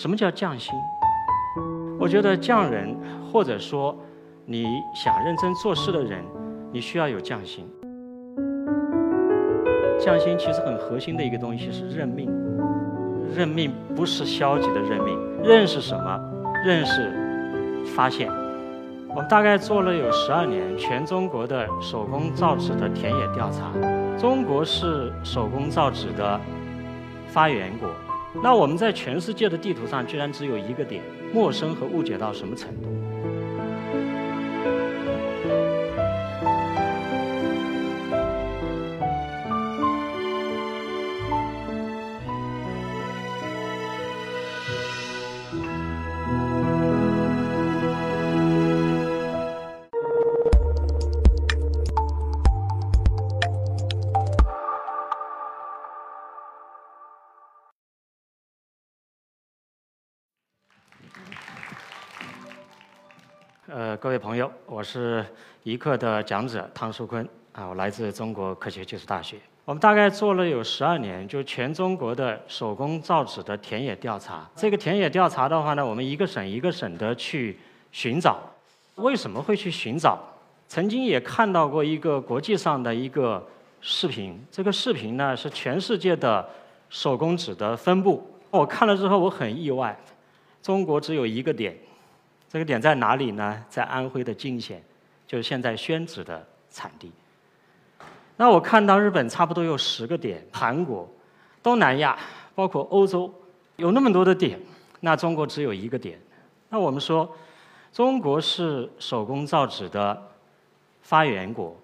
什么叫匠心？我觉得匠人，或者说你想认真做事的人，你需要有匠心。匠心其实很核心的一个东西是认命。认命不是消极的认命，认是什么？认识发现。我们大概做了有十二年，全中国的手工造纸的田野调查。中国是手工造纸的发源国。那我们在全世界的地图上，居然只有一个点，陌生和误解到什么程度？各位朋友，我是一课的讲者汤树坤啊，我来自中国科学技术大学。我们大概做了有十二年，就全中国的手工造纸的田野调查。这个田野调查的话呢，我们一个省一个省的去寻找。为什么会去寻找？曾经也看到过一个国际上的一个视频，这个视频呢是全世界的手工纸的分布。我看了之后我很意外，中国只有一个点。这个点在哪里呢？在安徽的泾县，就是现在宣纸的产地。那我看到日本差不多有十个点，韩国、东南亚，包括欧洲，有那么多的点，那中国只有一个点。那我们说，中国是手工造纸的发源国。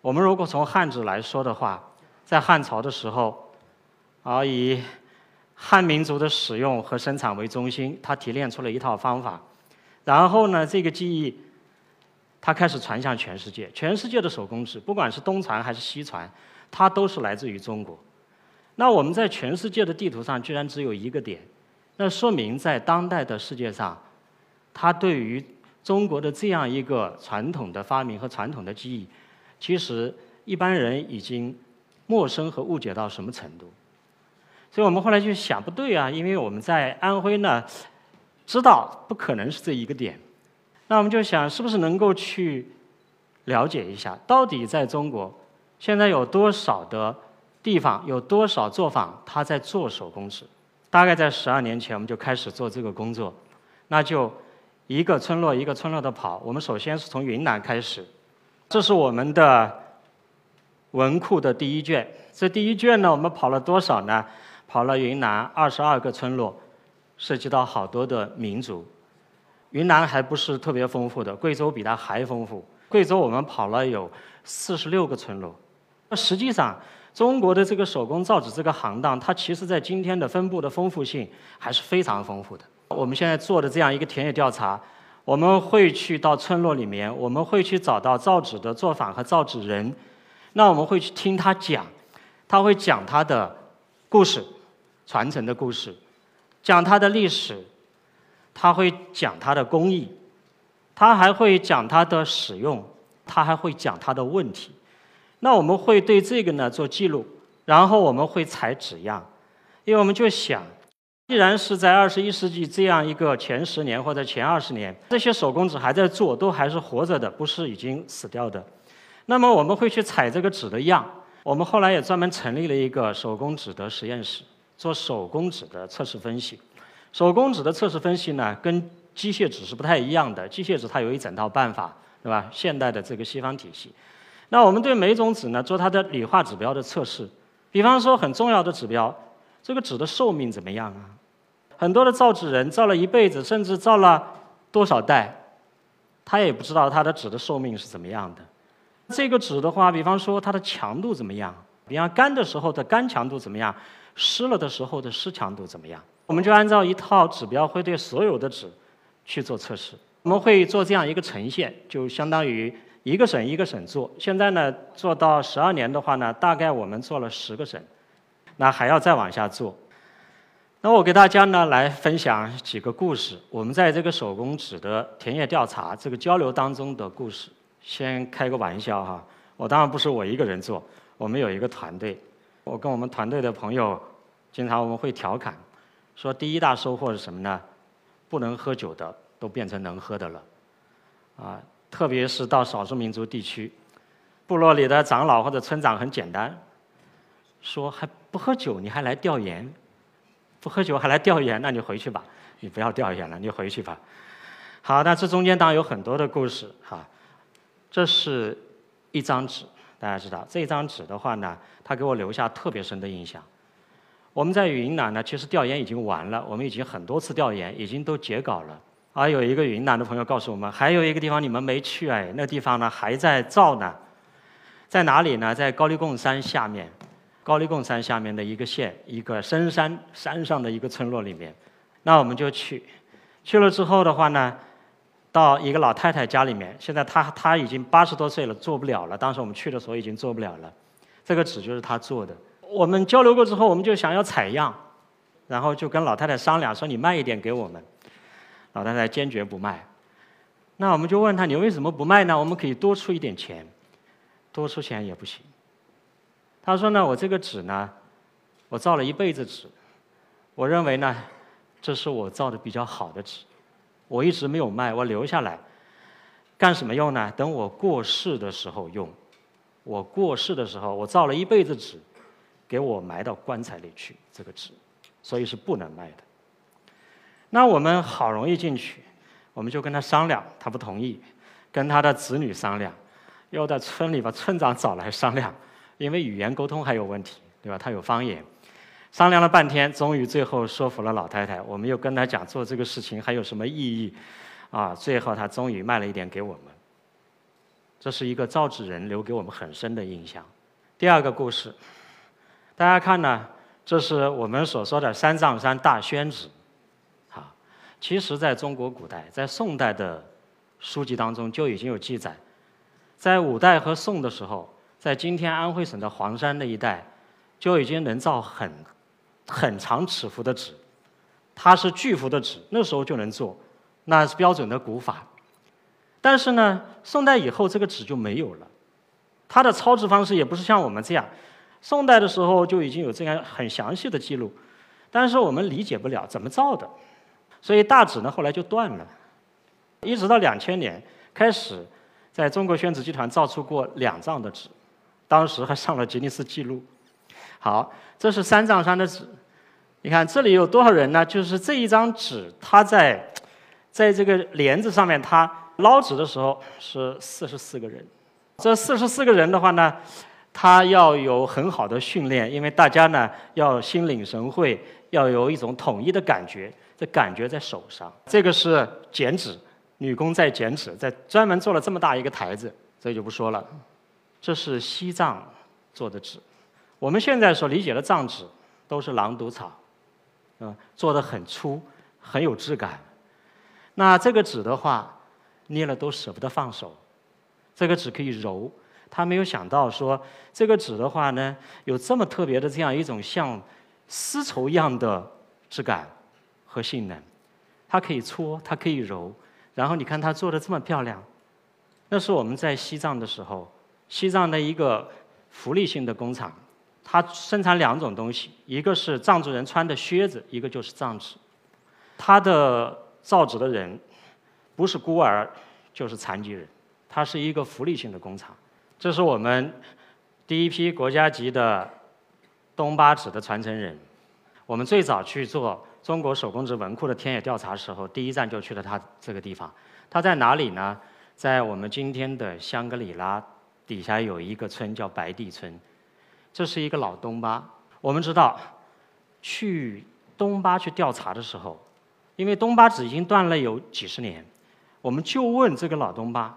我们如果从汉字来说的话，在汉朝的时候，啊，以汉民族的使用和生产为中心，他提炼出了一套方法。然后呢，这个技艺，它开始传向全世界。全世界的手工纸，不管是东传还是西传，它都是来自于中国。那我们在全世界的地图上居然只有一个点，那说明在当代的世界上，它对于中国的这样一个传统的发明和传统的技艺，其实一般人已经陌生和误解到什么程度。所以我们后来就想，不对啊，因为我们在安徽呢。知道不可能是这一个点，那我们就想，是不是能够去了解一下，到底在中国现在有多少的地方，有多少作坊，他在做手工纸？大概在十二年前，我们就开始做这个工作，那就一个村落一个村落的跑。我们首先是从云南开始，这是我们的文库的第一卷。这第一卷呢，我们跑了多少呢？跑了云南二十二个村落。涉及到好多的民族，云南还不是特别丰富的，贵州比它还丰富。贵州我们跑了有四十六个村落。那实际上，中国的这个手工造纸这个行当，它其实在今天的分布的丰富性还是非常丰富的。我们现在做的这样一个田野调查，我们会去到村落里面，我们会去找到造纸的作坊和造纸人，那我们会去听他讲，他会讲他的故事，传承的故事。讲它的历史，他会讲它的工艺，他还会讲它的使用，他还会讲它的问题。那我们会对这个呢做记录，然后我们会采纸样，因为我们就想，既然是在二十一世纪这样一个前十年或者前二十年，这些手工纸还在做，都还是活着的，不是已经死掉的。那么我们会去采这个纸的样。我们后来也专门成立了一个手工纸的实验室。做手工纸的测试分析，手工纸的测试分析呢，跟机械纸是不太一样的。机械纸它有一整套办法，对吧？现代的这个西方体系。那我们对每种纸呢，做它的理化指标的测试。比方说很重要的指标，这个纸的寿命怎么样啊？很多的造纸人造了一辈子，甚至造了多少代，他也不知道它的纸的寿命是怎么样的。这个纸的话，比方说它的强度怎么样？比方干的时候的干强度怎么样？湿了的时候的湿强度怎么样？我们就按照一套指标，会对所有的纸去做测试。我们会做这样一个呈现，就相当于一个省一个省做。现在呢，做到十二年的话呢，大概我们做了十个省，那还要再往下做。那我给大家呢来分享几个故事，我们在这个手工纸的田野调查这个交流当中的故事。先开个玩笑哈，我当然不是我一个人做，我们有一个团队。我跟我们团队的朋友，经常我们会调侃，说第一大收获是什么呢？不能喝酒的都变成能喝的了，啊，特别是到少数民族地区，部落里的长老或者村长很简单，说还不喝酒你还来调研，不喝酒还来调研，那你回去吧，你不要调研了，你回去吧。好，那这中间当然有很多的故事哈，这是一张纸，大家知道这张纸的话呢，它给我留下特别深的印象。我们在云南呢，其实调研已经完了，我们已经很多次调研，已经都截稿了。而有一个云南的朋友告诉我们，还有一个地方你们没去哎，那地方呢还在造呢，在哪里呢？在高黎贡山下面，高黎贡山下面的一个县，一个深山山上的一个村落里面。那我们就去，去了之后的话呢，到一个老太太家里面，现在她她已经八十多岁了，做不了了。当时我们去的时候已经做不了了，这个纸就是她做的。我们交流过之后，我们就想要采样，然后就跟老太太商量说：“你卖一点给我们。”老太太坚决不卖。那我们就问他：“你为什么不卖呢？我们可以多出一点钱。”多出钱也不行。他说：“呢，我这个纸呢，我造了一辈子纸，我认为呢，这是我造的比较好的纸，我一直没有卖，我留下来，干什么用呢？等我过世的时候用。我过世的时候，我造了一辈子纸。”给我埋到棺材里去，这个纸，所以是不能卖的。那我们好容易进去，我们就跟他商量，他不同意，跟他的子女商量，又在村里把村长找来商量，因为语言沟通还有问题，对吧？他有方言，商量了半天，终于最后说服了老太太。我们又跟她讲做这个事情还有什么意义，啊，最后她终于卖了一点给我们。这是一个造纸人留给我们很深的印象。第二个故事。大家看呢，这是我们所说的三藏山大宣纸，啊，其实在中国古代，在宋代的书籍当中就已经有记载，在五代和宋的时候，在今天安徽省的黄山那一带，就已经能造很很长尺幅的纸，它是巨幅的纸，那时候就能做，那是标准的古法。但是呢，宋代以后这个纸就没有了，它的操制方式也不是像我们这样。宋代的时候就已经有这样很详细的记录，但是我们理解不了怎么造的，所以大纸呢后来就断了，一直到两千年开始，在中国宣纸集团造出过两丈的纸，当时还上了吉尼斯纪录。好，这是三丈山的纸，你看这里有多少人呢？就是这一张纸，它在在这个帘子上面，它捞纸的时候是四十四个人，这四十四个人的话呢？他要有很好的训练，因为大家呢要心领神会，要有一种统一的感觉，这感觉在手上。这个是剪纸，女工在剪纸，在专门做了这么大一个台子，这就不说了。这是西藏做的纸，我们现在所理解的藏纸都是狼毒草，嗯，做的很粗，很有质感。那这个纸的话，捏了都舍不得放手，这个纸可以揉。他没有想到说，这个纸的话呢，有这么特别的这样一种像丝绸一样的质感和性能。它可以搓，它可以揉，然后你看它做的这么漂亮。那是我们在西藏的时候，西藏的一个福利性的工厂，它生产两种东西，一个是藏族人穿的靴子，一个就是藏纸。它的造纸的人不是孤儿，就是残疾人，它是一个福利性的工厂。这是我们第一批国家级的东巴纸的传承人。我们最早去做中国手工纸文库的田野调查时候，第一站就去了他这个地方。他在哪里呢？在我们今天的香格里拉底下有一个村叫白地村。这是一个老东巴。我们知道，去东巴去调查的时候，因为东巴纸已经断了有几十年，我们就问这个老东巴：“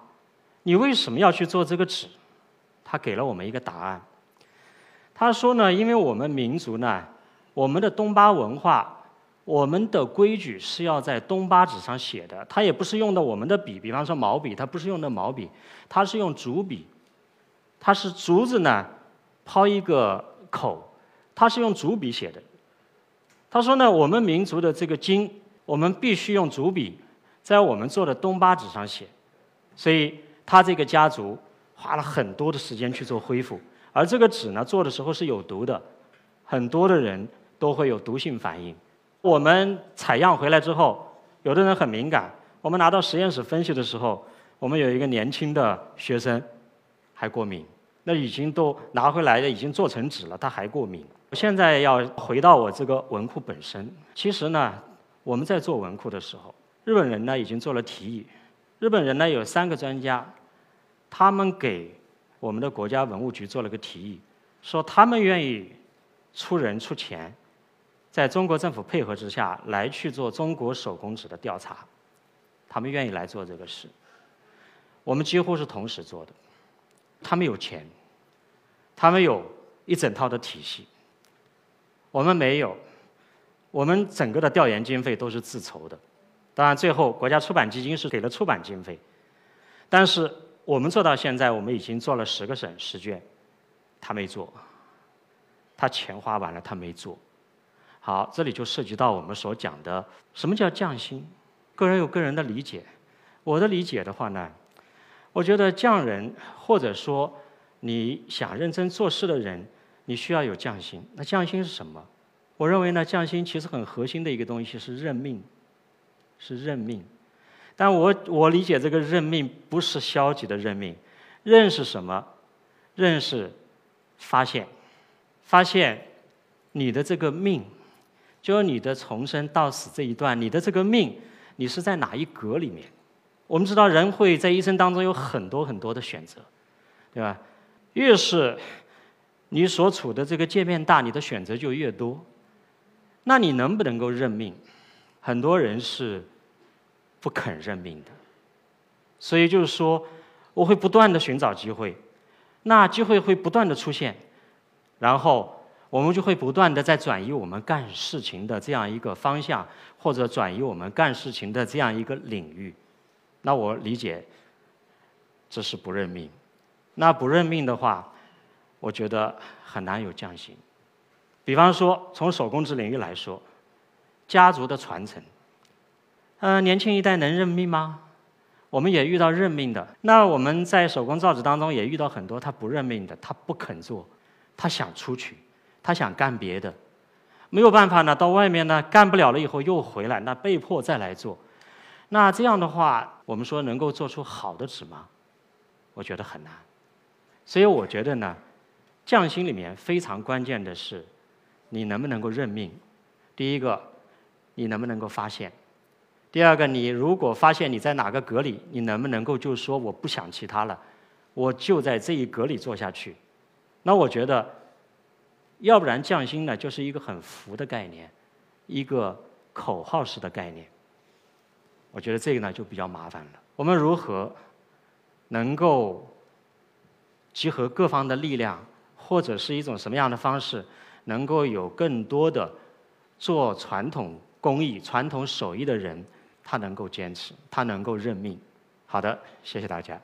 你为什么要去做这个纸？”他给了我们一个答案。他说呢，因为我们民族呢，我们的东巴文化，我们的规矩是要在东巴纸上写的。他也不是用的我们的笔，比方说毛笔，他不是用的毛笔，他是用竹笔。他是竹子呢，抛一个口，他是用竹笔写的。他说呢，我们民族的这个经，我们必须用竹笔，在我们做的东巴纸上写。所以他这个家族。花了很多的时间去做恢复，而这个纸呢，做的时候是有毒的，很多的人都会有毒性反应。我们采样回来之后，有的人很敏感，我们拿到实验室分析的时候，我们有一个年轻的学生还过敏，那已经都拿回来的已经做成纸了，他还过敏。我现在要回到我这个文库本身，其实呢，我们在做文库的时候，日本人呢已经做了提议，日本人呢有三个专家，他们给我们的国家文物局做了个提议，说他们愿意出人出钱。在中国政府配合之下来去做中国手工纸的调查，他们愿意来做这个事。我们几乎是同时做的。他们有钱，他们有一整套的体系，我们没有。我们整个的调研经费都是自筹的，当然最后国家出版基金是给了出版经费。但是我们做到现在，我们已经做了十个省十卷，他没做，他钱花完了，他没做。好，这里就涉及到我们所讲的什么叫匠心。个人有个人的理解，我的理解的话呢，我觉得匠人或者说你想认真做事的人，你需要有匠心。那匠心是什么？我认为呢，匠心其实很核心的一个东西是认命，是认命。但我我理解这个认命不是消极的认命，认是什么？认识发现，发现你的这个命。就是你的从生到死这一段，你的这个命，你是在哪一格里面？我们知道人会在一生当中有很多很多的选择，对吧？越是你所处的这个界面大，你的选择就越多。那你能不能够认命？很多人是不肯认命的。所以就是说，我会不断的寻找机会，那机会会不断的出现，然后。我们就会不断的在转移我们干事情的这样一个方向，或者转移我们干事情的这样一个领域。那我理解，这是不认命。那不认命的话，我觉得很难有匠心。比方说，从手工纸领域来说，家族的传承，呃，年轻一代能认命吗？我们也遇到认命的。那我们在手工造纸当中也遇到很多他不认命的，他不肯做，他想出去。他想干别的，没有办法呢，到外面呢干不了了以后又回来，那被迫再来做。那这样的话，我们说能够做出好的纸吗？我觉得很难。所以我觉得呢，匠心里面非常关键的是，你能不能够认命。第一个，你能不能够发现；第二个，你如果发现你在哪个格里，你能不能够就说我不想其他了，我就在这一格里做下去。那我觉得。要不然匠心呢，就是一个很浮的概念，一个口号式的概念。我觉得这个呢就比较麻烦了。我们如何能够集合各方的力量，或者是一种什么样的方式，能够有更多的做传统工艺、传统手艺的人，他能够坚持，他能够认命。好的，谢谢大家。